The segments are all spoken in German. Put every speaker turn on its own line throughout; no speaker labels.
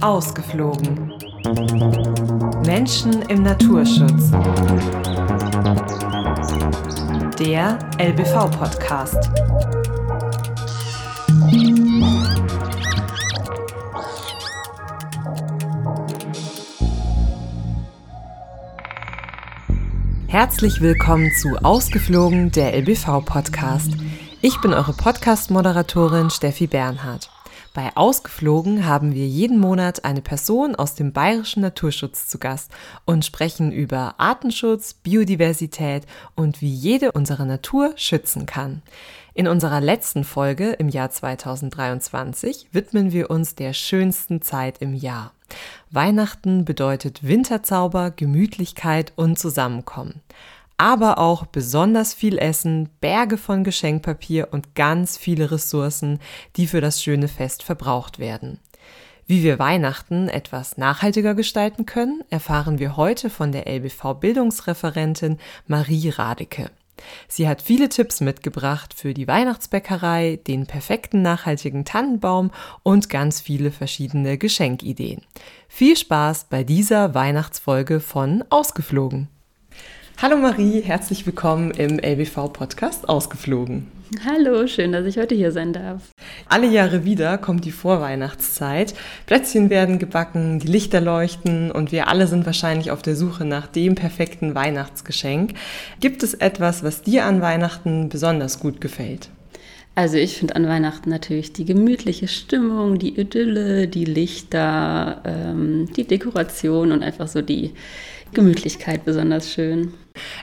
Ausgeflogen. Menschen im Naturschutz. Der LBV-Podcast. Herzlich willkommen zu Ausgeflogen, der LBV-Podcast. Ich bin eure Podcast-Moderatorin Steffi Bernhard. Bei Ausgeflogen haben wir jeden Monat eine Person aus dem bayerischen Naturschutz zu Gast und sprechen über Artenschutz, Biodiversität und wie jede unsere Natur schützen kann. In unserer letzten Folge im Jahr 2023 widmen wir uns der schönsten Zeit im Jahr. Weihnachten bedeutet Winterzauber, Gemütlichkeit und Zusammenkommen aber auch besonders viel Essen, Berge von Geschenkpapier und ganz viele Ressourcen, die für das schöne Fest verbraucht werden. Wie wir Weihnachten etwas nachhaltiger gestalten können, erfahren wir heute von der LBV Bildungsreferentin Marie Radeke. Sie hat viele Tipps mitgebracht für die Weihnachtsbäckerei, den perfekten nachhaltigen Tannenbaum und ganz viele verschiedene Geschenkideen. Viel Spaß bei dieser Weihnachtsfolge von Ausgeflogen. Hallo Marie, herzlich willkommen im LBV-Podcast Ausgeflogen.
Hallo, schön, dass ich heute hier sein darf.
Alle Jahre wieder kommt die Vorweihnachtszeit. Plätzchen werden gebacken, die Lichter leuchten und wir alle sind wahrscheinlich auf der Suche nach dem perfekten Weihnachtsgeschenk. Gibt es etwas, was dir an Weihnachten besonders gut gefällt?
Also ich finde an Weihnachten natürlich die gemütliche Stimmung, die Idylle, die Lichter, ähm, die Dekoration und einfach so die Gemütlichkeit besonders schön.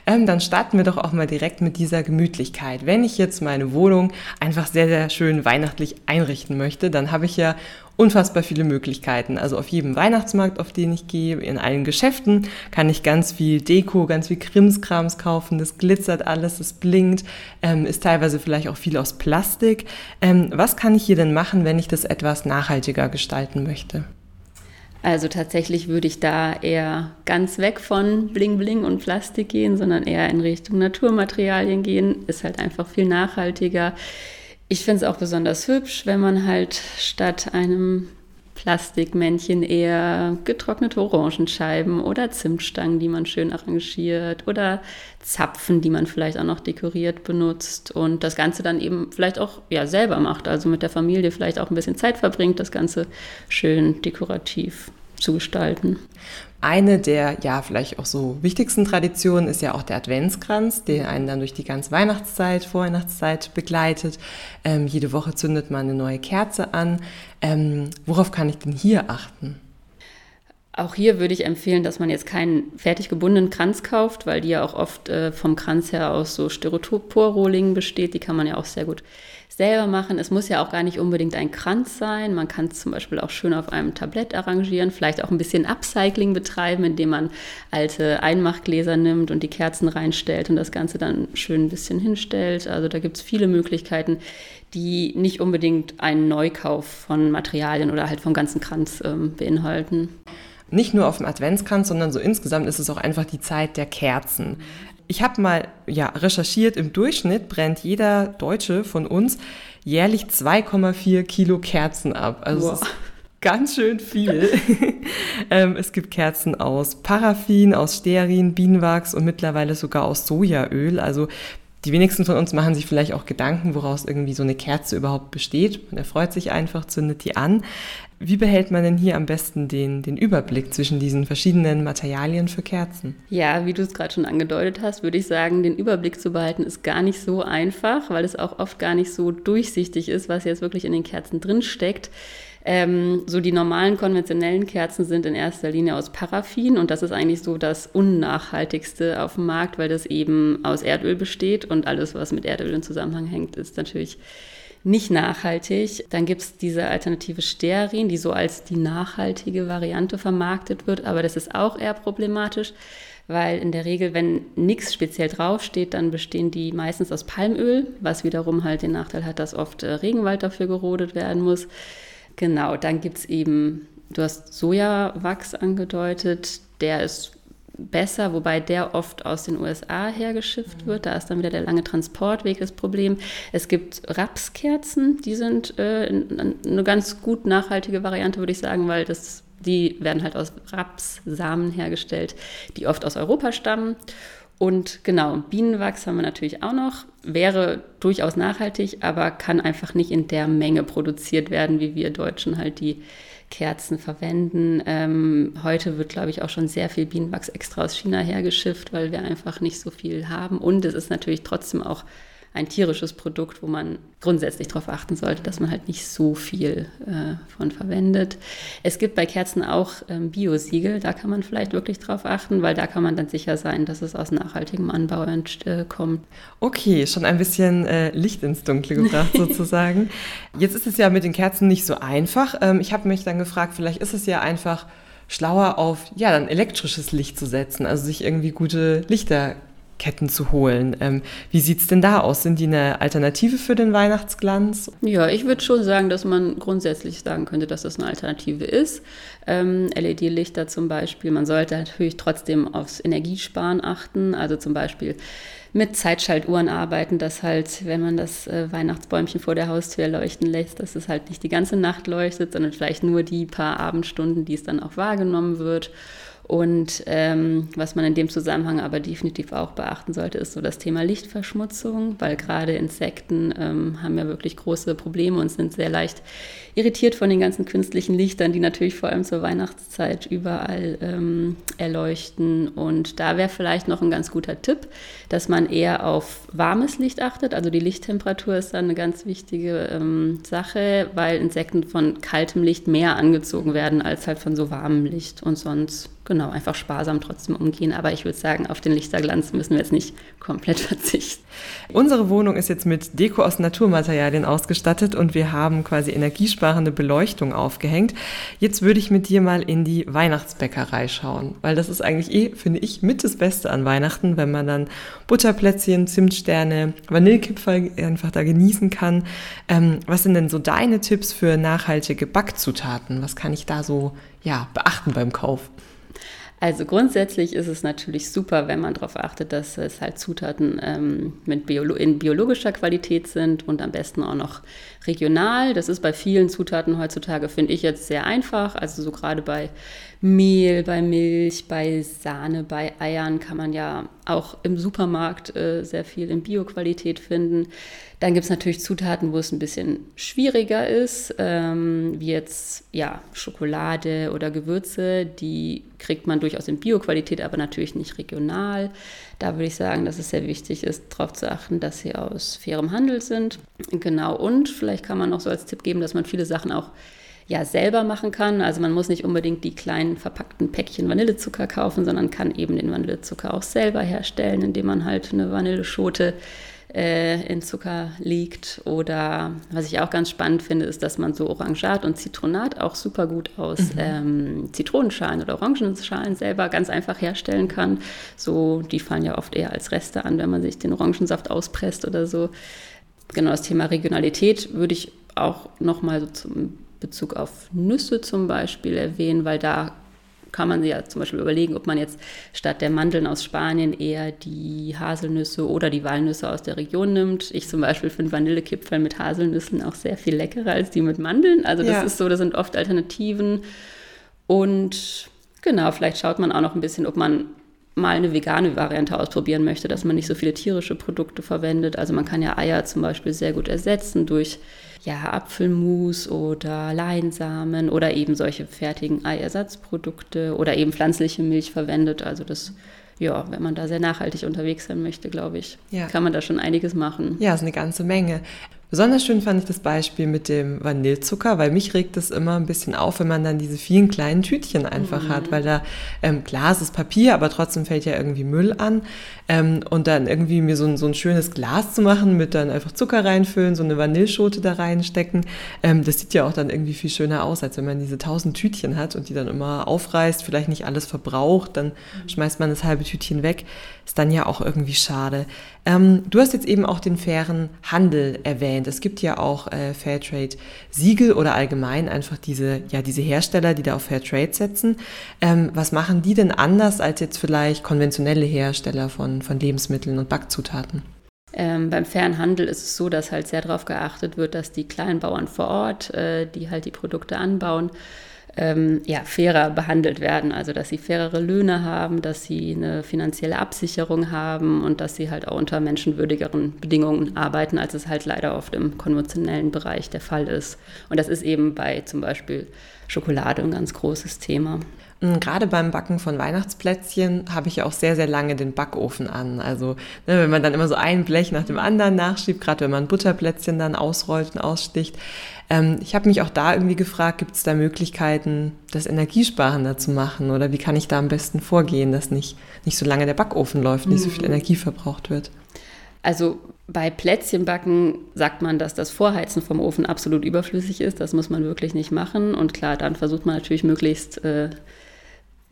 Ähm, dann starten wir doch auch mal direkt mit dieser Gemütlichkeit. Wenn ich jetzt meine Wohnung einfach sehr, sehr schön weihnachtlich einrichten möchte, dann habe ich ja unfassbar viele Möglichkeiten. Also auf jedem Weihnachtsmarkt, auf den ich gehe, in allen Geschäften kann ich ganz viel Deko, ganz viel Krimskrams kaufen. Das glitzert alles, es blinkt, ähm, ist teilweise vielleicht auch viel aus Plastik. Ähm, was kann ich hier denn machen, wenn ich das etwas nachhaltiger gestalten möchte?
Also tatsächlich würde ich da eher ganz weg von Bling Bling und Plastik gehen, sondern eher in Richtung Naturmaterialien gehen. Ist halt einfach viel nachhaltiger. Ich finde es auch besonders hübsch, wenn man halt statt einem Plastikmännchen eher getrocknete Orangenscheiben oder Zimtstangen, die man schön arrangiert oder Zapfen, die man vielleicht auch noch dekoriert benutzt und das Ganze dann eben vielleicht auch ja, selber macht, also mit der Familie vielleicht auch ein bisschen Zeit verbringt, das Ganze schön dekorativ zu gestalten.
Eine der ja vielleicht auch so wichtigsten Traditionen ist ja auch der Adventskranz, der einen dann durch die ganze Weihnachtszeit, Vorweihnachtszeit begleitet. Ähm, jede Woche zündet man eine neue Kerze an. Ähm, worauf kann ich denn hier achten?
Auch hier würde ich empfehlen, dass man jetzt keinen fertig gebundenen Kranz kauft, weil die ja auch oft äh, vom Kranz her aus so Styroporrohlingen besteht. Die kann man ja auch sehr gut selber machen. Es muss ja auch gar nicht unbedingt ein Kranz sein. Man kann es zum Beispiel auch schön auf einem Tablett arrangieren, vielleicht auch ein bisschen Upcycling betreiben, indem man alte Einmachgläser nimmt und die Kerzen reinstellt und das Ganze dann schön ein bisschen hinstellt. Also da gibt es viele Möglichkeiten, die nicht unbedingt einen Neukauf von Materialien oder halt vom ganzen Kranz ähm, beinhalten
nicht nur auf dem Adventskranz, sondern so insgesamt ist es auch einfach die Zeit der Kerzen. Ich habe mal ja, recherchiert, im Durchschnitt brennt jeder Deutsche von uns jährlich 2,4 Kilo Kerzen ab. Also wow. ganz schön viel. ähm, es gibt Kerzen aus Paraffin, aus Stearin, Bienenwachs und mittlerweile sogar aus Sojaöl. Also die wenigsten von uns machen sich vielleicht auch Gedanken, woraus irgendwie so eine Kerze überhaupt besteht. Man erfreut sich einfach, zündet die an. Wie behält man denn hier am besten den, den Überblick zwischen diesen verschiedenen Materialien für Kerzen?
Ja, wie du es gerade schon angedeutet hast, würde ich sagen, den Überblick zu behalten ist gar nicht so einfach, weil es auch oft gar nicht so durchsichtig ist, was jetzt wirklich in den Kerzen drin steckt. Ähm, so die normalen konventionellen Kerzen sind in erster Linie aus Paraffin und das ist eigentlich so das unnachhaltigste auf dem Markt, weil das eben aus Erdöl besteht und alles, was mit Erdöl in Zusammenhang hängt, ist natürlich nicht nachhaltig. Dann gibt es diese Alternative Stearin, die so als die nachhaltige Variante vermarktet wird, aber das ist auch eher problematisch, weil in der Regel, wenn nichts speziell draufsteht, dann bestehen die meistens aus Palmöl, was wiederum halt den Nachteil hat, dass oft äh, Regenwald dafür gerodet werden muss. Genau, dann gibt es eben Du hast Sojawachs angedeutet, der ist besser, wobei der oft aus den USA hergeschifft mhm. wird. Da ist dann wieder der lange Transportweg das Problem. Es gibt Rapskerzen, die sind äh, eine ganz gut nachhaltige Variante, würde ich sagen, weil das, die werden halt aus Rapssamen hergestellt, die oft aus Europa stammen. Und genau, Bienenwachs haben wir natürlich auch noch. Wäre durchaus nachhaltig, aber kann einfach nicht in der Menge produziert werden, wie wir Deutschen halt die Kerzen verwenden. Ähm, heute wird, glaube ich, auch schon sehr viel Bienenwachs extra aus China hergeschifft, weil wir einfach nicht so viel haben. Und es ist natürlich trotzdem auch ein tierisches Produkt, wo man grundsätzlich darauf achten sollte, dass man halt nicht so viel äh, von verwendet. Es gibt bei Kerzen auch ähm, Biosiegel, da kann man vielleicht wirklich drauf achten, weil da kann man dann sicher sein, dass es aus nachhaltigem Anbau äh, kommt.
Okay, schon ein bisschen äh, Licht ins Dunkle gebracht sozusagen. Jetzt ist es ja mit den Kerzen nicht so einfach. Ähm, ich habe mich dann gefragt, vielleicht ist es ja einfach schlauer auf ja dann elektrisches Licht zu setzen, also sich irgendwie gute Lichter Ketten zu holen. Ähm, wie sieht es denn da aus? Sind die eine Alternative für den Weihnachtsglanz?
Ja, ich würde schon sagen, dass man grundsätzlich sagen könnte, dass das eine Alternative ist. Ähm, LED-Lichter zum Beispiel. Man sollte natürlich trotzdem aufs Energiesparen achten. Also zum Beispiel mit Zeitschaltuhren arbeiten, dass halt, wenn man das äh, Weihnachtsbäumchen vor der Haustür leuchten lässt, dass es halt nicht die ganze Nacht leuchtet, sondern vielleicht nur die paar Abendstunden, die es dann auch wahrgenommen wird. Und ähm, was man in dem Zusammenhang aber definitiv auch beachten sollte, ist so das Thema Lichtverschmutzung, weil gerade Insekten ähm, haben ja wirklich große Probleme und sind sehr leicht irritiert von den ganzen künstlichen Lichtern, die natürlich vor allem zur Weihnachtszeit überall ähm, erleuchten. Und da wäre vielleicht noch ein ganz guter Tipp, dass man eher auf warmes Licht achtet. Also die Lichttemperatur ist dann eine ganz wichtige ähm, Sache, weil Insekten von kaltem Licht mehr angezogen werden als halt von so warmem Licht. Und sonst genau, einfach sparsam trotzdem umgehen. Aber ich würde sagen, auf den Lichterglanz müssen wir jetzt nicht komplett verzichten.
Unsere Wohnung ist jetzt mit Deko aus Naturmaterialien ausgestattet und wir haben quasi energiesparende Beleuchtung aufgehängt. Jetzt würde ich mit dir mal in die Weihnachtsbäckerei schauen, weil das ist eigentlich eh, finde ich, mit das Beste an Weihnachten, wenn man dann Butterplätzchen, Zimtsterne, Vanillekipferl einfach da genießen kann. Ähm, was sind denn so deine Tipps für nachhaltige Backzutaten? Was kann ich da so ja, beachten beim Kauf?
Also grundsätzlich ist es natürlich super, wenn man darauf achtet, dass es halt Zutaten ähm, mit Biolo in biologischer Qualität sind und am besten auch noch regional. Das ist bei vielen Zutaten heutzutage, finde ich jetzt sehr einfach. Also so gerade bei Mehl, bei Milch, bei Sahne, bei Eiern kann man ja auch im Supermarkt äh, sehr viel in Bioqualität finden. Dann gibt es natürlich Zutaten, wo es ein bisschen schwieriger ist, ähm, wie jetzt ja, Schokolade oder Gewürze. Die kriegt man durchaus in Bioqualität, aber natürlich nicht regional. Da würde ich sagen, dass es sehr wichtig ist, darauf zu achten, dass sie aus fairem Handel sind. Genau, und vielleicht kann man noch so als Tipp geben, dass man viele Sachen auch ja selber machen kann. Also man muss nicht unbedingt die kleinen verpackten Päckchen Vanillezucker kaufen, sondern kann eben den Vanillezucker auch selber herstellen, indem man halt eine Vanilleschote äh, in Zucker liegt. Oder was ich auch ganz spannend finde, ist, dass man so Orangat und Zitronat auch super gut aus mhm. ähm, Zitronenschalen oder Orangenschalen selber ganz einfach herstellen kann. So, die fallen ja oft eher als Reste an, wenn man sich den Orangensaft auspresst oder so. Genau, das Thema Regionalität würde ich auch nochmal so zum Bezug auf Nüsse zum Beispiel erwähnen, weil da kann man sich ja zum Beispiel überlegen, ob man jetzt statt der Mandeln aus Spanien eher die Haselnüsse oder die Walnüsse aus der Region nimmt. Ich zum Beispiel finde Vanillekipferl mit Haselnüssen auch sehr viel leckerer als die mit Mandeln. Also das ja. ist so, das sind oft Alternativen. Und genau, vielleicht schaut man auch noch ein bisschen, ob man mal eine vegane Variante ausprobieren möchte, dass man nicht so viele tierische Produkte verwendet. Also man kann ja Eier zum Beispiel sehr gut ersetzen durch ja, Apfelmus oder Leinsamen oder eben solche fertigen Eiersatzprodukte oder eben pflanzliche Milch verwendet. Also das ja, wenn man da sehr nachhaltig unterwegs sein möchte, glaube ich, ja. kann man da schon einiges machen.
Ja, ist eine ganze Menge. Besonders schön fand ich das Beispiel mit dem Vanillezucker, weil mich regt es immer ein bisschen auf, wenn man dann diese vielen kleinen Tütchen einfach mhm. hat, weil da, ähm, klar, es ist Papier, aber trotzdem fällt ja irgendwie Müll an. Ähm, und dann irgendwie mir so ein, so ein schönes Glas zu machen, mit dann einfach Zucker reinfüllen, so eine Vanilleschote da reinstecken, ähm, das sieht ja auch dann irgendwie viel schöner aus, als wenn man diese tausend Tütchen hat und die dann immer aufreißt, vielleicht nicht alles verbraucht, dann mhm. schmeißt man das halbe Tütchen weg. Ist dann ja auch irgendwie schade. Ähm, du hast jetzt eben auch den fairen Handel erwähnt. Es gibt ja auch äh, Fairtrade-Siegel oder allgemein einfach diese, ja, diese Hersteller, die da auf Fairtrade setzen. Ähm, was machen die denn anders als jetzt vielleicht konventionelle Hersteller von, von Lebensmitteln und Backzutaten?
Ähm, beim fairen Handel ist es so, dass halt sehr darauf geachtet wird, dass die kleinen Bauern vor Ort, äh, die halt die Produkte anbauen, ähm, ja, fairer behandelt werden. Also dass sie fairere Löhne haben, dass sie eine finanzielle Absicherung haben und dass sie halt auch unter menschenwürdigeren Bedingungen arbeiten, als es halt leider oft im konventionellen Bereich der Fall ist. Und das ist eben bei zum Beispiel Schokolade ein ganz großes Thema.
Gerade beim Backen von Weihnachtsplätzchen habe ich ja auch sehr, sehr lange den Backofen an. Also ne, wenn man dann immer so ein Blech nach dem anderen nachschiebt, gerade wenn man Butterplätzchen dann ausrollt und aussticht. Ähm, ich habe mich auch da irgendwie gefragt, gibt es da Möglichkeiten, das energiesparender zu machen? Oder wie kann ich da am besten vorgehen, dass nicht, nicht so lange der Backofen läuft, nicht so viel mhm. Energie verbraucht wird?
Also bei Plätzchenbacken sagt man, dass das Vorheizen vom Ofen absolut überflüssig ist. Das muss man wirklich nicht machen. Und klar, dann versucht man natürlich möglichst äh,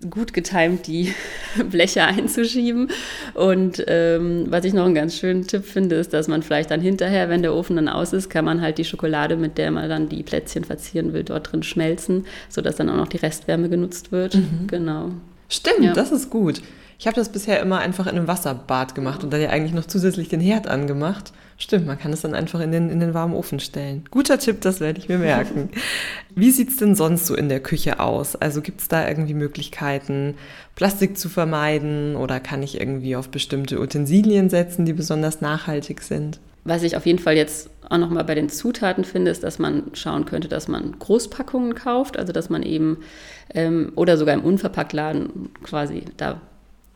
gut getimt die Bleche einzuschieben. Und ähm, was ich noch einen ganz schönen Tipp finde, ist, dass man vielleicht dann hinterher, wenn der Ofen dann aus ist, kann man halt die Schokolade, mit der man dann die Plätzchen verzieren will, dort drin schmelzen, sodass dann auch noch die Restwärme genutzt wird. Mhm. Genau.
Stimmt, ja. das ist gut. Ich habe das bisher immer einfach in einem Wasserbad gemacht und dann ja eigentlich noch zusätzlich den Herd angemacht. Stimmt, man kann es dann einfach in den, in den warmen Ofen stellen. Guter Tipp, das werde ich mir merken. Wie sieht es denn sonst so in der Küche aus? Also gibt es da irgendwie Möglichkeiten, Plastik zu vermeiden oder kann ich irgendwie auf bestimmte Utensilien setzen, die besonders nachhaltig sind?
Was ich auf jeden Fall jetzt auch nochmal bei den Zutaten finde, ist, dass man schauen könnte, dass man Großpackungen kauft, also dass man eben ähm, oder sogar im Unverpacktladen quasi da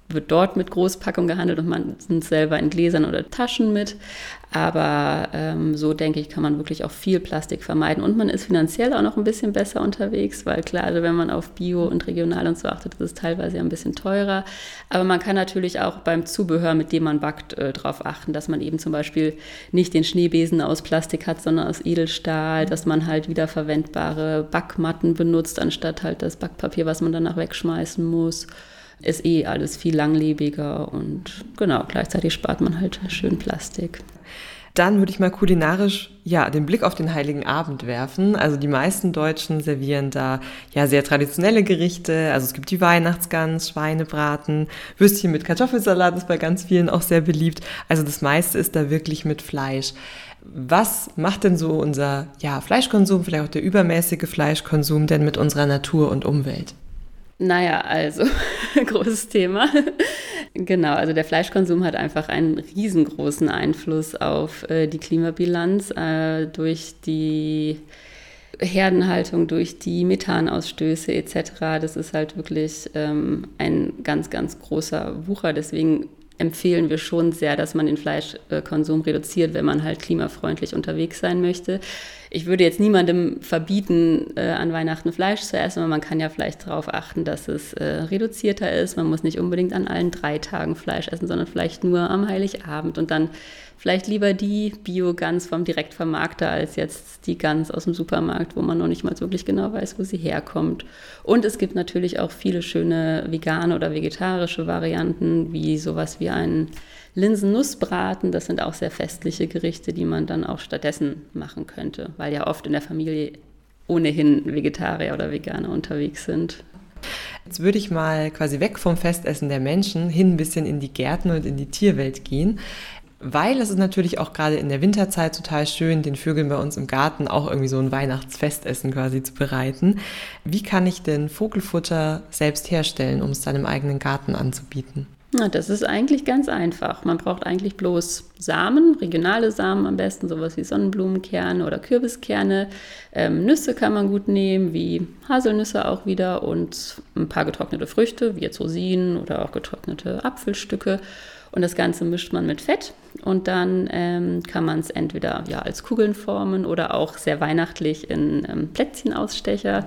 wird dort mit Großpackung gehandelt und man sind selber in Gläsern oder Taschen mit. Aber ähm, so denke ich, kann man wirklich auch viel Plastik vermeiden. Und man ist finanziell auch noch ein bisschen besser unterwegs, weil klar, also wenn man auf Bio und regional und so achtet, ist es teilweise ein bisschen teurer. Aber man kann natürlich auch beim Zubehör, mit dem man backt, äh, darauf achten, dass man eben zum Beispiel nicht den Schneebesen aus Plastik hat, sondern aus Edelstahl, dass man halt wiederverwendbare Backmatten benutzt, anstatt halt das Backpapier, was man danach wegschmeißen muss ist eh alles viel langlebiger und genau, gleichzeitig spart man halt schön Plastik.
Dann würde ich mal kulinarisch ja den Blick auf den Heiligen Abend werfen. Also die meisten Deutschen servieren da ja sehr traditionelle Gerichte. Also es gibt die Weihnachtsgans, Schweinebraten, Würstchen mit Kartoffelsalat ist bei ganz vielen auch sehr beliebt. Also das meiste ist da wirklich mit Fleisch. Was macht denn so unser ja, Fleischkonsum, vielleicht auch der übermäßige Fleischkonsum denn mit unserer Natur und Umwelt?
Naja, also großes Thema. genau, also der Fleischkonsum hat einfach einen riesengroßen Einfluss auf äh, die Klimabilanz äh, durch die Herdenhaltung, durch die Methanausstöße etc. Das ist halt wirklich ähm, ein ganz, ganz großer Wucher. Deswegen empfehlen wir schon sehr, dass man den Fleischkonsum reduziert, wenn man halt klimafreundlich unterwegs sein möchte. Ich würde jetzt niemandem verbieten, äh, an Weihnachten Fleisch zu essen, aber man kann ja vielleicht darauf achten, dass es äh, reduzierter ist. Man muss nicht unbedingt an allen drei Tagen Fleisch essen, sondern vielleicht nur am Heiligabend und dann vielleicht lieber die Bio-Gans vom Direktvermarkter als jetzt die Gans aus dem Supermarkt, wo man noch nicht mal wirklich genau weiß, wo sie herkommt. Und es gibt natürlich auch viele schöne vegane oder vegetarische Varianten, wie sowas wie einen Linsennussbraten. Das sind auch sehr festliche Gerichte, die man dann auch stattdessen machen könnte, weil ja oft in der Familie ohnehin Vegetarier oder Veganer unterwegs sind.
Jetzt würde ich mal quasi weg vom Festessen der Menschen hin ein bisschen in die Gärten und in die Tierwelt gehen weil es ist natürlich auch gerade in der Winterzeit total schön, den Vögeln bei uns im Garten auch irgendwie so ein Weihnachtsfestessen quasi zu bereiten. Wie kann ich denn Vogelfutter selbst herstellen, um es dann im eigenen Garten anzubieten?
Na, das ist eigentlich ganz einfach. Man braucht eigentlich bloß Samen, regionale Samen am besten, sowas wie Sonnenblumenkerne oder Kürbiskerne. Ähm, Nüsse kann man gut nehmen, wie Haselnüsse auch wieder und ein paar getrocknete Früchte, wie jetzt Rosinen oder auch getrocknete Apfelstücke. Und das Ganze mischt man mit Fett und dann ähm, kann man es entweder ja, als Kugeln formen oder auch sehr weihnachtlich in ähm, Plätzchenausstecher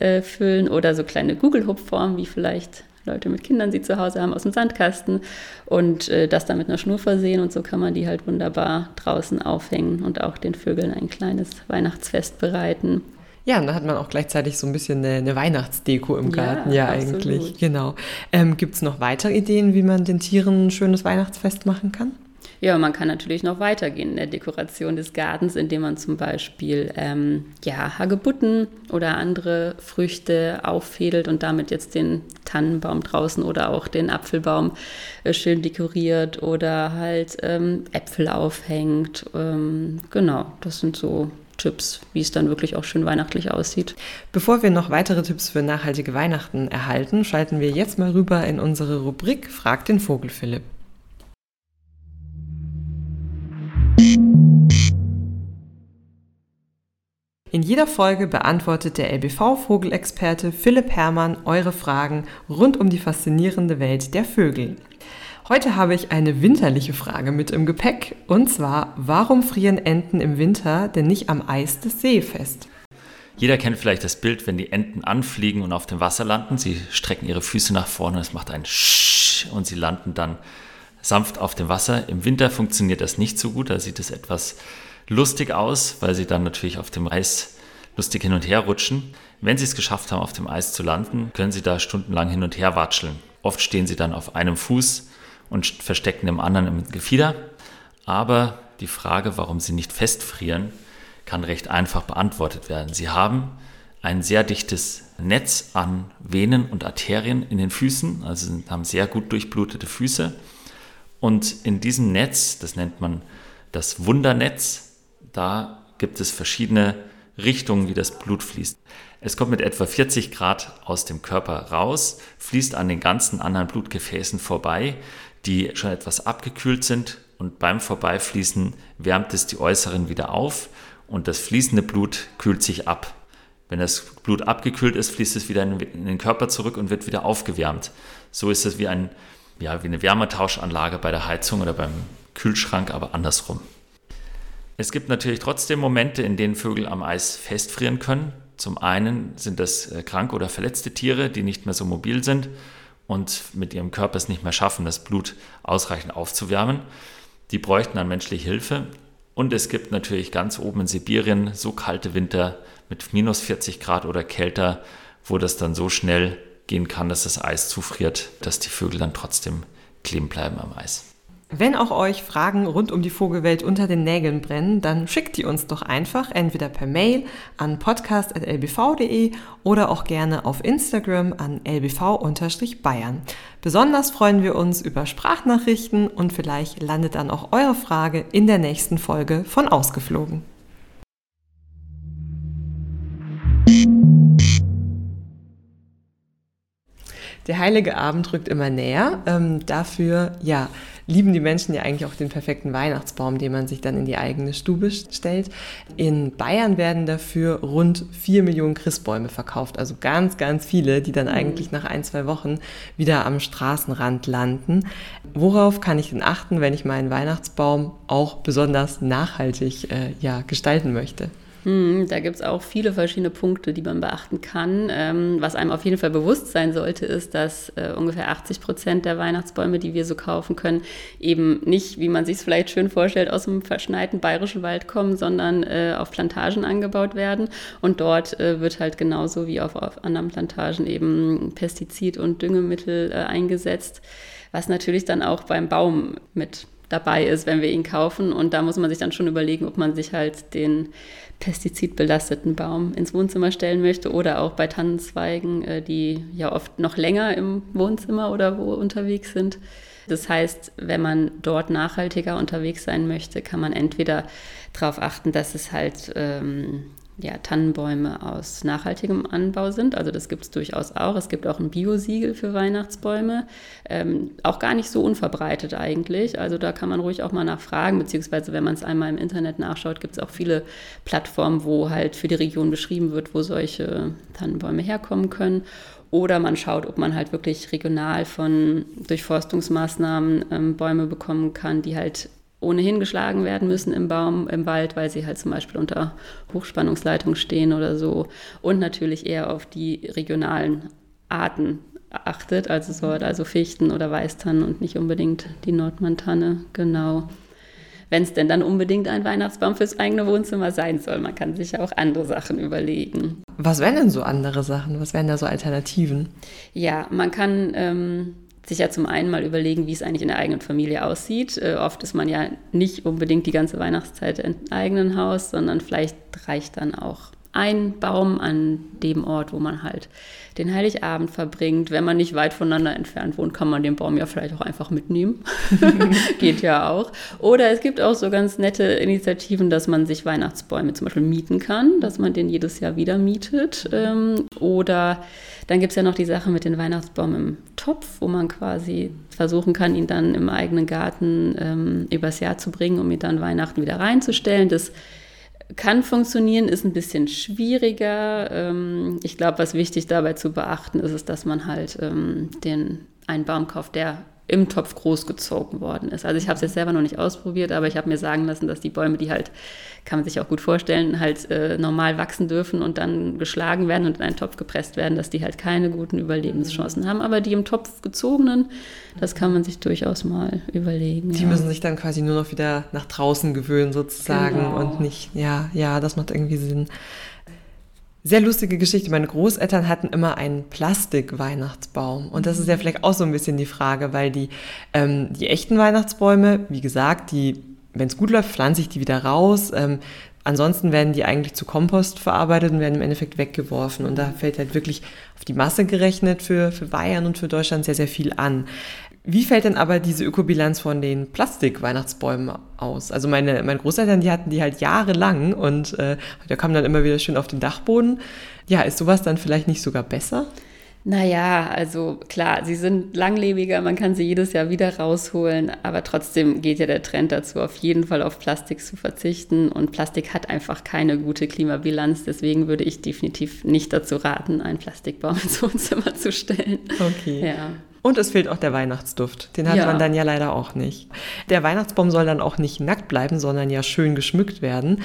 äh, füllen oder so kleine Google-Hub-Formen, wie vielleicht Leute mit Kindern sie zu Hause haben aus dem Sandkasten und äh, das dann mit einer Schnur versehen und so kann man die halt wunderbar draußen aufhängen und auch den Vögeln ein kleines Weihnachtsfest bereiten.
Ja, und da hat man auch gleichzeitig so ein bisschen eine, eine Weihnachtsdeko im Garten, ja, ja eigentlich. Genau. Ähm, Gibt es noch weitere Ideen, wie man den Tieren ein schönes Weihnachtsfest machen kann?
Ja, man kann natürlich noch weitergehen in der Dekoration des Gartens, indem man zum Beispiel ähm, ja, Hagebutten oder andere Früchte auffädelt und damit jetzt den Tannenbaum draußen oder auch den Apfelbaum äh, schön dekoriert oder halt ähm, Äpfel aufhängt. Ähm, genau, das sind so Tipps, wie es dann wirklich auch schön weihnachtlich aussieht.
Bevor wir noch weitere Tipps für nachhaltige Weihnachten erhalten, schalten wir jetzt mal rüber in unsere Rubrik Frag den Vogel Philipp. In jeder Folge beantwortet der LBV-Vogelexperte Philipp Herrmann eure Fragen rund um die faszinierende Welt der Vögel. Heute habe ich eine winterliche Frage mit im Gepäck und zwar, warum frieren Enten im Winter denn nicht am Eis des See fest?
Jeder kennt vielleicht das Bild, wenn die Enten anfliegen und auf dem Wasser landen. Sie strecken ihre Füße nach vorne, es macht ein Sch und sie landen dann sanft auf dem Wasser. Im Winter funktioniert das nicht so gut, da sieht es etwas lustig aus, weil sie dann natürlich auf dem Eis lustig hin und her rutschen. Wenn sie es geschafft haben, auf dem Eis zu landen, können sie da stundenlang hin und her watscheln. Oft stehen sie dann auf einem Fuß und verstecken dem anderen im Gefieder. Aber die Frage, warum sie nicht festfrieren, kann recht einfach beantwortet werden. Sie haben ein sehr dichtes Netz an Venen und Arterien in den Füßen, also haben sehr gut durchblutete Füße. Und in diesem Netz, das nennt man das Wundernetz, da gibt es verschiedene Richtungen, wie das Blut fließt. Es kommt mit etwa 40 Grad aus dem Körper raus, fließt an den ganzen anderen Blutgefäßen vorbei, die schon etwas abgekühlt sind und beim Vorbeifließen wärmt es die äußeren wieder auf und das fließende Blut kühlt sich ab. Wenn das Blut abgekühlt ist, fließt es wieder in den Körper zurück und wird wieder aufgewärmt. So ist es wie, ein, ja, wie eine Wärmetauschanlage bei der Heizung oder beim Kühlschrank, aber andersrum. Es gibt natürlich trotzdem Momente, in denen Vögel am Eis festfrieren können. Zum einen sind das äh, kranke oder verletzte Tiere, die nicht mehr so mobil sind und mit ihrem Körper es nicht mehr schaffen, das Blut ausreichend aufzuwärmen. Die bräuchten dann menschliche Hilfe. Und es gibt natürlich ganz oben in Sibirien so kalte Winter mit minus 40 Grad oder kälter, wo das dann so schnell gehen kann, dass das Eis zufriert, dass die Vögel dann trotzdem kleben bleiben am Eis.
Wenn auch euch Fragen rund um die Vogelwelt unter den Nägeln brennen, dann schickt die uns doch einfach entweder per Mail an podcast.lbv.de oder auch gerne auf Instagram an lbv-bayern. Besonders freuen wir uns über Sprachnachrichten und vielleicht landet dann auch eure Frage in der nächsten Folge von Ausgeflogen. Der heilige Abend rückt immer näher. Ähm, dafür, ja, lieben die Menschen ja eigentlich auch den perfekten Weihnachtsbaum, den man sich dann in die eigene Stube stellt. In Bayern werden dafür rund vier Millionen Christbäume verkauft, also ganz, ganz viele, die dann mhm. eigentlich nach ein, zwei Wochen wieder am Straßenrand landen. Worauf kann ich denn achten, wenn ich meinen Weihnachtsbaum auch besonders nachhaltig äh, ja, gestalten möchte?
Hm, da gibt es auch viele verschiedene Punkte, die man beachten kann. Ähm, was einem auf jeden Fall bewusst sein sollte, ist, dass äh, ungefähr 80 Prozent der Weihnachtsbäume, die wir so kaufen können, eben nicht, wie man sich es vielleicht schön vorstellt, aus dem verschneiten bayerischen Wald kommen, sondern äh, auf Plantagen angebaut werden. Und dort äh, wird halt genauso wie auf, auf anderen Plantagen eben Pestizid- und Düngemittel äh, eingesetzt, was natürlich dann auch beim Baum mit dabei ist, wenn wir ihn kaufen. Und da muss man sich dann schon überlegen, ob man sich halt den pestizidbelasteten Baum ins Wohnzimmer stellen möchte oder auch bei Tannenzweigen, äh, die ja oft noch länger im Wohnzimmer oder wo unterwegs sind. Das heißt, wenn man dort nachhaltiger unterwegs sein möchte, kann man entweder darauf achten, dass es halt ähm, ja, Tannenbäume aus nachhaltigem Anbau sind. Also das gibt es durchaus auch. Es gibt auch ein Biosiegel für Weihnachtsbäume. Ähm, auch gar nicht so unverbreitet eigentlich. Also da kann man ruhig auch mal nachfragen, beziehungsweise wenn man es einmal im Internet nachschaut, gibt es auch viele Plattformen, wo halt für die Region beschrieben wird, wo solche Tannenbäume herkommen können. Oder man schaut, ob man halt wirklich regional von Durchforstungsmaßnahmen ähm, Bäume bekommen kann, die halt ohnehin geschlagen werden müssen im Baum, im Wald, weil sie halt zum Beispiel unter Hochspannungsleitung stehen oder so. Und natürlich eher auf die regionalen Arten achtet, also so, also Fichten oder Weißtannen und nicht unbedingt die Nordmantanne, genau. Wenn es denn dann unbedingt ein Weihnachtsbaum fürs eigene Wohnzimmer sein soll. Man kann sich ja auch andere Sachen überlegen.
Was wären denn so andere Sachen? Was wären da so Alternativen?
Ja, man kann ähm, sich ja zum einen mal überlegen, wie es eigentlich in der eigenen Familie aussieht. Äh, oft ist man ja nicht unbedingt die ganze Weihnachtszeit im eigenen Haus, sondern vielleicht reicht dann auch ein Baum an dem Ort, wo man halt den Heiligabend verbringt. Wenn man nicht weit voneinander entfernt wohnt, kann man den Baum ja vielleicht auch einfach mitnehmen. Geht ja auch. Oder es gibt auch so ganz nette Initiativen, dass man sich Weihnachtsbäume zum Beispiel mieten kann, dass man den jedes Jahr wieder mietet. Ähm, oder dann gibt es ja noch die Sache mit dem Weihnachtsbaum im Topf, wo man quasi versuchen kann, ihn dann im eigenen Garten ähm, übers Jahr zu bringen, um ihn dann Weihnachten wieder reinzustellen. Das kann funktionieren, ist ein bisschen schwieriger. Ähm, ich glaube, was wichtig dabei zu beachten ist, ist, dass man halt ähm, den einen Baum kauft, der im Topf großgezogen worden ist. Also ich habe es jetzt selber noch nicht ausprobiert, aber ich habe mir sagen lassen, dass die Bäume, die halt, kann man sich auch gut vorstellen, halt äh, normal wachsen dürfen und dann geschlagen werden und in einen Topf gepresst werden, dass die halt keine guten Überlebenschancen haben. Aber die im Topf gezogenen, das kann man sich durchaus mal überlegen.
Die ja. müssen sich dann quasi nur noch wieder nach draußen gewöhnen sozusagen genau. und nicht, ja, ja, das macht irgendwie Sinn. Sehr lustige Geschichte. Meine Großeltern hatten immer einen Plastik-Weihnachtsbaum. Und das ist ja vielleicht auch so ein bisschen die Frage, weil die, ähm, die echten Weihnachtsbäume, wie gesagt, die, wenn es gut läuft, pflanze ich die wieder raus. Ähm, ansonsten werden die eigentlich zu Kompost verarbeitet und werden im Endeffekt weggeworfen. Und da fällt halt wirklich auf die Masse gerechnet für, für Bayern und für Deutschland sehr, sehr viel an. Wie fällt denn aber diese Ökobilanz von den Plastik-Weihnachtsbäumen aus? Also meine, meine Großeltern, die hatten die halt jahrelang und äh, da kam dann immer wieder schön auf den Dachboden. Ja, ist sowas dann vielleicht nicht sogar besser?
Naja, also klar, sie sind langlebiger, man kann sie jedes Jahr wieder rausholen, aber trotzdem geht ja der Trend dazu, auf jeden Fall auf Plastik zu verzichten. Und Plastik hat einfach keine gute Klimabilanz, deswegen würde ich definitiv nicht dazu raten, einen Plastikbaum ins Wohnzimmer zu stellen.
Okay. Ja. Und es fehlt auch der Weihnachtsduft. Den hat ja. man dann ja leider auch nicht. Der Weihnachtsbaum soll dann auch nicht nackt bleiben, sondern ja schön geschmückt werden.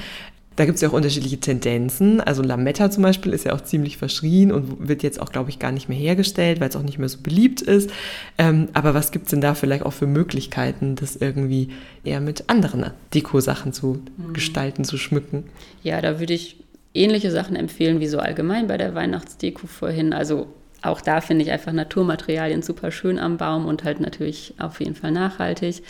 Da gibt es ja auch unterschiedliche Tendenzen. Also Lametta zum Beispiel ist ja auch ziemlich verschrien und wird jetzt auch, glaube ich, gar nicht mehr hergestellt, weil es auch nicht mehr so beliebt ist. Ähm, aber was gibt es denn da vielleicht auch für Möglichkeiten, das irgendwie eher mit anderen Dekosachen zu mhm. gestalten, zu schmücken?
Ja, da würde ich ähnliche Sachen empfehlen wie so allgemein bei der Weihnachtsdeko vorhin. Also auch da finde ich einfach Naturmaterialien super schön am Baum und halt natürlich auf jeden Fall nachhaltig.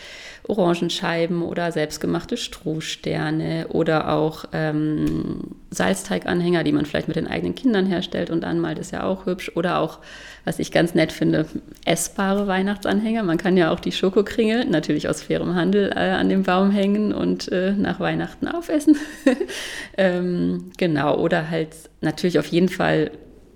Orangenscheiben oder selbstgemachte Strohsterne oder auch ähm, Salzteiganhänger, die man vielleicht mit den eigenen Kindern herstellt und anmalt, ist ja auch hübsch. Oder auch, was ich ganz nett finde, essbare Weihnachtsanhänger. Man kann ja auch die Schokokringel, natürlich aus fairem Handel, äh, an dem Baum hängen und äh, nach Weihnachten aufessen. ähm, genau, oder halt natürlich auf jeden Fall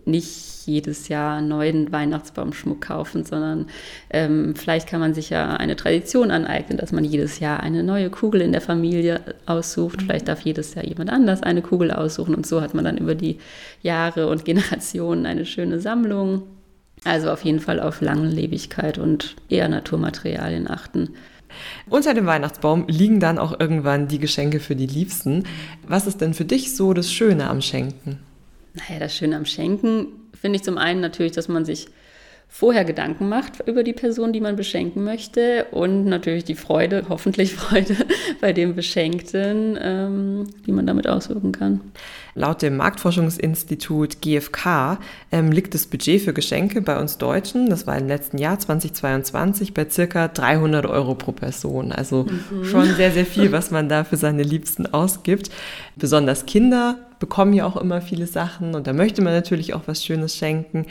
nicht jedes Jahr neuen Weihnachtsbaumschmuck kaufen, sondern ähm, vielleicht kann man sich ja eine Tradition aneignen, dass man jedes Jahr eine neue Kugel in der Familie aussucht. Vielleicht darf jedes Jahr jemand anders eine Kugel aussuchen und so hat man dann über die Jahre und Generationen eine schöne Sammlung. Also auf jeden Fall auf Langlebigkeit und eher Naturmaterialien achten.
Unter dem Weihnachtsbaum liegen dann auch irgendwann die Geschenke für die Liebsten. Was ist denn für dich so das Schöne am Schenken?
Naja, das Schöne am Schenken finde ich zum einen natürlich, dass man sich vorher Gedanken macht über die Person, die man beschenken möchte und natürlich die Freude, hoffentlich Freude bei dem Beschenkten, ähm, die man damit auswirken kann.
Laut dem Marktforschungsinstitut GfK ähm, liegt das Budget für Geschenke bei uns Deutschen, das war im letzten Jahr 2022, bei circa 300 Euro pro Person. Also mhm. schon sehr, sehr viel, was man da für seine Liebsten ausgibt. Besonders Kinder bekommen ja auch immer viele Sachen und da möchte man natürlich auch was Schönes schenken.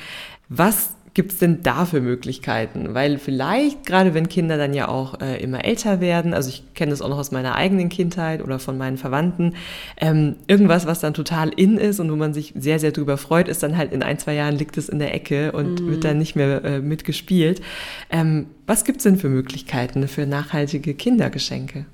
Was gibt es denn da für Möglichkeiten? Weil vielleicht, gerade wenn Kinder dann ja auch äh, immer älter werden, also ich kenne das auch noch aus meiner eigenen Kindheit oder von meinen Verwandten, ähm, irgendwas, was dann total in ist und wo man sich sehr, sehr drüber freut, ist dann halt in ein, zwei Jahren liegt es in der Ecke und mhm. wird dann nicht mehr äh, mitgespielt. Ähm, was gibt es denn für Möglichkeiten für nachhaltige Kindergeschenke?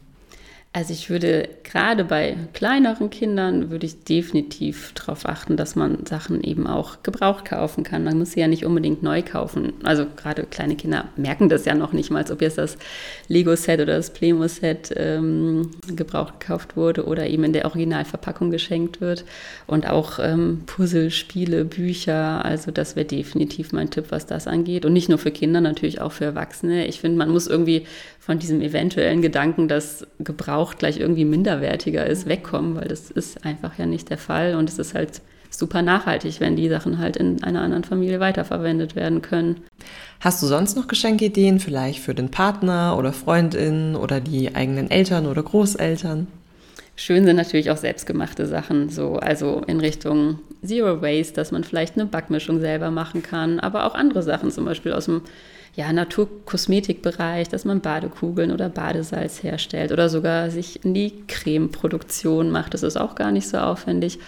Also ich würde gerade bei kleineren Kindern würde ich definitiv darauf achten, dass man Sachen eben auch gebraucht kaufen kann. Man muss sie ja nicht unbedingt neu kaufen. Also gerade kleine Kinder merken das ja noch nicht mal, ob jetzt das Lego-Set oder das Plemo-Set ähm, gebraucht gekauft wurde oder eben in der Originalverpackung geschenkt wird. Und auch ähm, Puzzle, Spiele, Bücher. Also das wäre definitiv mein Tipp, was das angeht. Und nicht nur für Kinder, natürlich auch für Erwachsene. Ich finde, man muss irgendwie von diesem eventuellen Gedanken, dass Gebrauch gleich irgendwie minderwertiger ist, wegkommen, weil das ist einfach ja nicht der Fall und es ist halt super nachhaltig, wenn die Sachen halt in einer anderen Familie weiterverwendet werden können.
Hast du sonst noch Geschenkideen, vielleicht für den Partner oder Freundin oder die eigenen Eltern oder Großeltern?
Schön sind natürlich auch selbstgemachte Sachen, so also in Richtung Zero Waste, dass man vielleicht eine Backmischung selber machen kann, aber auch andere Sachen, zum Beispiel aus dem ja, Naturkosmetikbereich, dass man Badekugeln oder Badesalz herstellt oder sogar sich in die Cremeproduktion macht. Das ist auch gar nicht so aufwendig.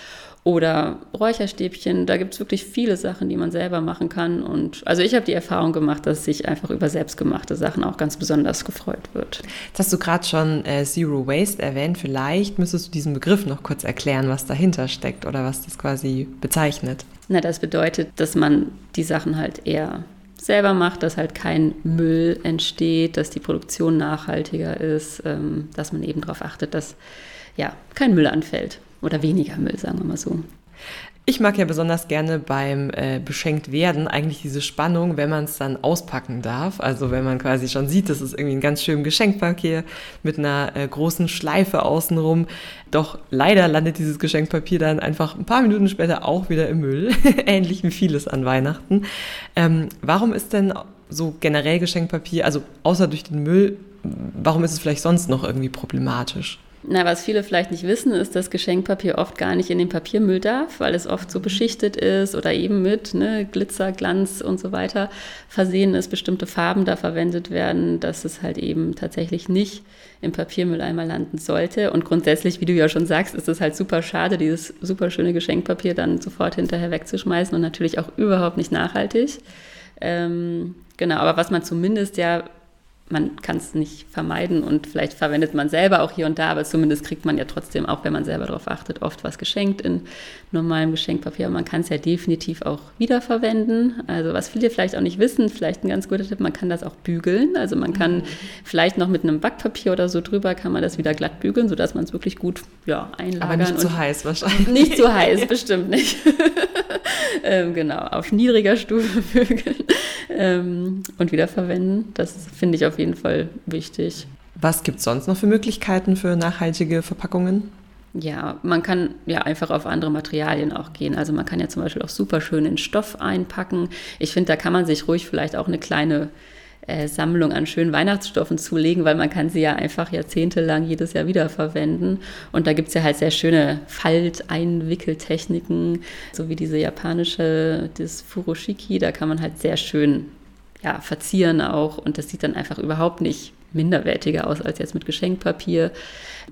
Oder Räucherstäbchen, da gibt es wirklich viele Sachen, die man selber machen kann. Und also ich habe die Erfahrung gemacht, dass sich einfach über selbstgemachte Sachen auch ganz besonders gefreut wird.
Jetzt hast du gerade schon äh, Zero Waste erwähnt. Vielleicht müsstest du diesen Begriff noch kurz erklären, was dahinter steckt oder was das quasi bezeichnet.
Na, das bedeutet, dass man die Sachen halt eher selber macht, dass halt kein Müll entsteht, dass die Produktion nachhaltiger ist, ähm, dass man eben darauf achtet, dass ja kein Müll anfällt oder weniger Müll, sagen wir mal so.
Ich mag ja besonders gerne beim äh, beschenkt werden eigentlich diese Spannung, wenn man es dann auspacken darf. Also wenn man quasi schon sieht, das ist irgendwie ein ganz schönes Geschenkpapier mit einer äh, großen Schleife außenrum. Doch leider landet dieses Geschenkpapier dann einfach ein paar Minuten später auch wieder im Müll. Ähnlich wie vieles an Weihnachten. Ähm, warum ist denn so generell Geschenkpapier, also außer durch den Müll, warum ist es vielleicht sonst noch irgendwie problematisch?
Na, was viele vielleicht nicht wissen, ist, dass Geschenkpapier oft gar nicht in den Papiermüll darf, weil es oft so beschichtet ist oder eben mit ne, Glitzer, Glanz und so weiter versehen ist, bestimmte Farben da verwendet werden, dass es halt eben tatsächlich nicht im Papiermüll einmal landen sollte. Und grundsätzlich, wie du ja schon sagst, ist es halt super schade, dieses super schöne Geschenkpapier dann sofort hinterher wegzuschmeißen und natürlich auch überhaupt nicht nachhaltig. Ähm, genau, aber was man zumindest ja man kann es nicht vermeiden und vielleicht verwendet man selber auch hier und da, aber zumindest kriegt man ja trotzdem, auch wenn man selber darauf achtet, oft was geschenkt in normalem Geschenkpapier. Man kann es ja definitiv auch wiederverwenden. Also was viele vielleicht auch nicht wissen, vielleicht ein ganz guter Tipp, man kann das auch bügeln. Also man kann mhm. vielleicht noch mit einem Backpapier oder so drüber, kann man das wieder glatt bügeln, sodass man es wirklich gut ja, einlagern. Aber
nicht zu heiß wahrscheinlich.
Nicht zu heiß, bestimmt nicht. ähm, genau, auf niedriger Stufe bügeln ähm, und wiederverwenden. Das finde ich auf jeden Fall wichtig.
Was gibt es sonst noch für Möglichkeiten für nachhaltige Verpackungen?
Ja, man kann ja einfach auf andere Materialien auch gehen. Also man kann ja zum Beispiel auch super schön in Stoff einpacken. Ich finde, da kann man sich ruhig vielleicht auch eine kleine äh, Sammlung an schönen Weihnachtsstoffen zulegen, weil man kann sie ja einfach jahrzehntelang jedes Jahr wiederverwenden. Und da gibt es ja halt sehr schöne Falteinwickeltechniken, so wie diese japanische, das Furoshiki, da kann man halt sehr schön ja, verzieren auch. Und das sieht dann einfach überhaupt nicht minderwertiger aus als jetzt mit Geschenkpapier.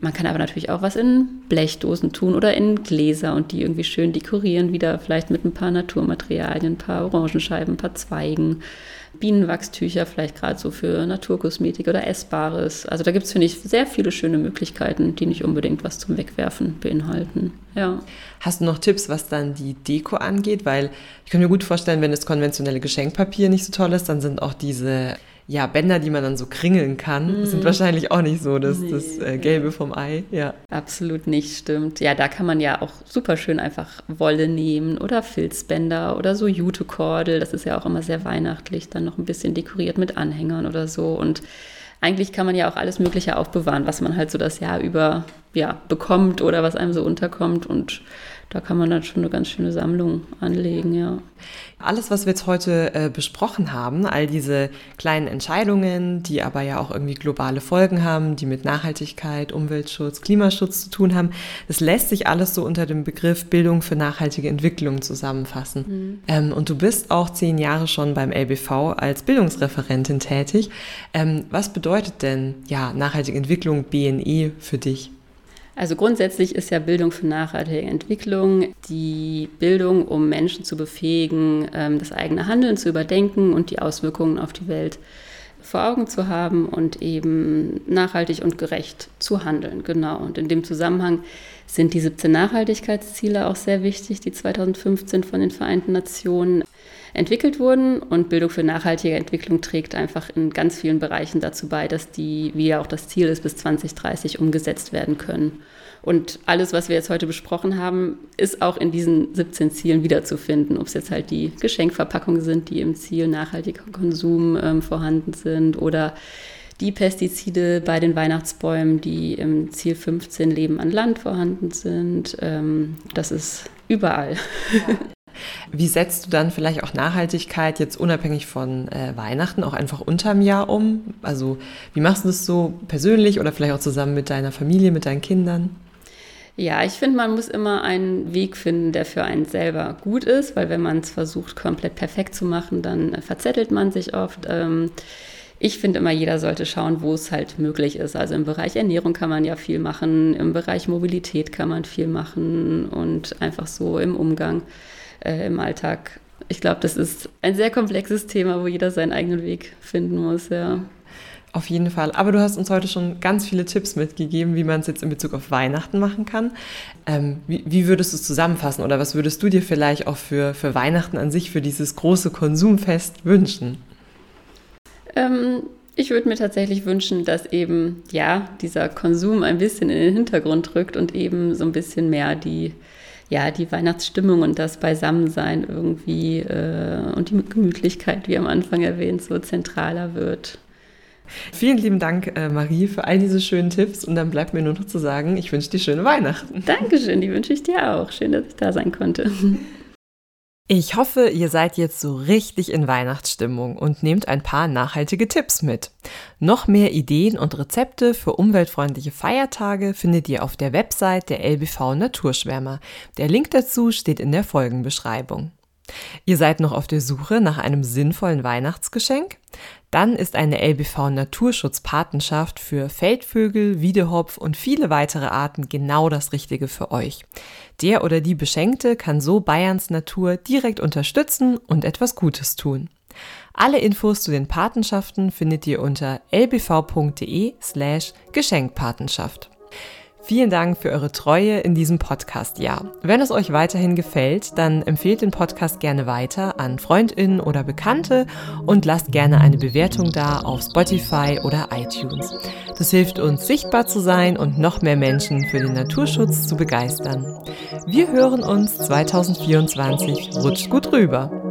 Man kann aber natürlich auch was in Blechdosen tun oder in Gläser und die irgendwie schön dekorieren, wieder vielleicht mit ein paar Naturmaterialien, ein paar Orangenscheiben, ein paar Zweigen. Bienenwachstücher, vielleicht gerade so für Naturkosmetik oder Essbares. Also da gibt es, finde ich, sehr viele schöne Möglichkeiten, die nicht unbedingt was zum Wegwerfen beinhalten. Ja.
Hast du noch Tipps, was dann die Deko angeht? Weil ich kann mir gut vorstellen, wenn das konventionelle Geschenkpapier nicht so toll ist, dann sind auch diese ja, Bänder, die man dann so kringeln kann, mm. sind wahrscheinlich auch nicht so das, nee. das äh, Gelbe vom Ei. Ja.
Absolut nicht, stimmt. Ja, da kann man ja auch super schön einfach Wolle nehmen oder Filzbänder oder so Jutekordel. Das ist ja auch immer sehr weihnachtlich, dann noch ein bisschen dekoriert mit Anhängern oder so. Und eigentlich kann man ja auch alles Mögliche aufbewahren, was man halt so das Jahr über ja, bekommt oder was einem so unterkommt. Und da kann man dann schon eine ganz schöne Sammlung anlegen, ja.
Alles, was wir jetzt heute äh, besprochen haben, all diese kleinen Entscheidungen, die aber ja auch irgendwie globale Folgen haben, die mit Nachhaltigkeit, Umweltschutz, Klimaschutz zu tun haben, das lässt sich alles so unter dem Begriff Bildung für nachhaltige Entwicklung zusammenfassen. Mhm. Ähm, und du bist auch zehn Jahre schon beim LBV als Bildungsreferentin tätig. Ähm, was bedeutet denn ja nachhaltige Entwicklung BNE für dich?
Also grundsätzlich ist ja Bildung für nachhaltige Entwicklung die Bildung, um Menschen zu befähigen, ähm, das eigene Handeln zu überdenken und die Auswirkungen auf die Welt vor Augen zu haben und eben nachhaltig und gerecht zu handeln. Genau. Und in dem Zusammenhang sind die 17 Nachhaltigkeitsziele auch sehr wichtig, die 2015 von den Vereinten Nationen entwickelt wurden. Und Bildung für nachhaltige Entwicklung trägt einfach in ganz vielen Bereichen dazu bei, dass die, wie ja auch das Ziel ist, bis 2030 umgesetzt werden können. Und alles, was wir jetzt heute besprochen haben, ist auch in diesen 17 Zielen wiederzufinden. Ob es jetzt halt die Geschenkverpackungen sind, die im Ziel nachhaltiger Konsum ähm, vorhanden sind oder die Pestizide bei den Weihnachtsbäumen, die im Ziel 15 Leben an Land vorhanden sind. Ähm, das ist überall.
Wie setzt du dann vielleicht auch Nachhaltigkeit jetzt unabhängig von äh, Weihnachten auch einfach unterm Jahr um? Also wie machst du das so persönlich oder vielleicht auch zusammen mit deiner Familie, mit deinen Kindern?
Ja, ich finde, man muss immer einen Weg finden, der für einen selber gut ist, weil wenn man es versucht, komplett perfekt zu machen, dann verzettelt man sich oft. Ähm, ich finde immer, jeder sollte schauen, wo es halt möglich ist. Also im Bereich Ernährung kann man ja viel machen, im Bereich Mobilität kann man viel machen und einfach so im Umgang äh, im Alltag. Ich glaube, das ist ein sehr komplexes Thema, wo jeder seinen eigenen Weg finden muss, ja.
Auf jeden Fall. Aber du hast uns heute schon ganz viele Tipps mitgegeben, wie man es jetzt in Bezug auf Weihnachten machen kann. Ähm, wie, wie, würdest du es zusammenfassen oder was würdest du dir vielleicht auch für, für Weihnachten an sich, für dieses große Konsumfest wünschen?
Ähm, ich würde mir tatsächlich wünschen, dass eben ja dieser Konsum ein bisschen in den Hintergrund rückt und eben so ein bisschen mehr die ja, die Weihnachtsstimmung und das Beisammensein irgendwie äh, und die Gemütlichkeit, wie am Anfang erwähnt, so zentraler wird.
Vielen lieben Dank, äh, Marie, für all diese schönen Tipps. Und dann bleibt mir nur noch zu sagen, ich wünsche dir schöne Weihnachten.
Dankeschön, die wünsche ich dir auch. Schön, dass ich da sein konnte.
Ich hoffe, ihr seid jetzt so richtig in Weihnachtsstimmung und nehmt ein paar nachhaltige Tipps mit. Noch mehr Ideen und Rezepte für umweltfreundliche Feiertage findet ihr auf der Website der LBV Naturschwärmer. Der Link dazu steht in der Folgenbeschreibung. Ihr seid noch auf der Suche nach einem sinnvollen Weihnachtsgeschenk? Dann ist eine LBV Naturschutzpatenschaft für Feldvögel, Wiedehopf und viele weitere Arten genau das Richtige für euch. Der oder die Beschenkte kann so Bayerns Natur direkt unterstützen und etwas Gutes tun. Alle Infos zu den Patenschaften findet ihr unter lbv.de slash Geschenkpatenschaft. Vielen Dank für eure Treue in diesem Podcast-Jahr. Wenn es euch weiterhin gefällt, dann empfehlt den Podcast gerne weiter an FreundInnen oder Bekannte und lasst gerne eine Bewertung da auf Spotify oder iTunes. Das hilft uns, sichtbar zu sein und noch mehr Menschen für den Naturschutz zu begeistern. Wir hören uns 2024. Rutscht gut rüber.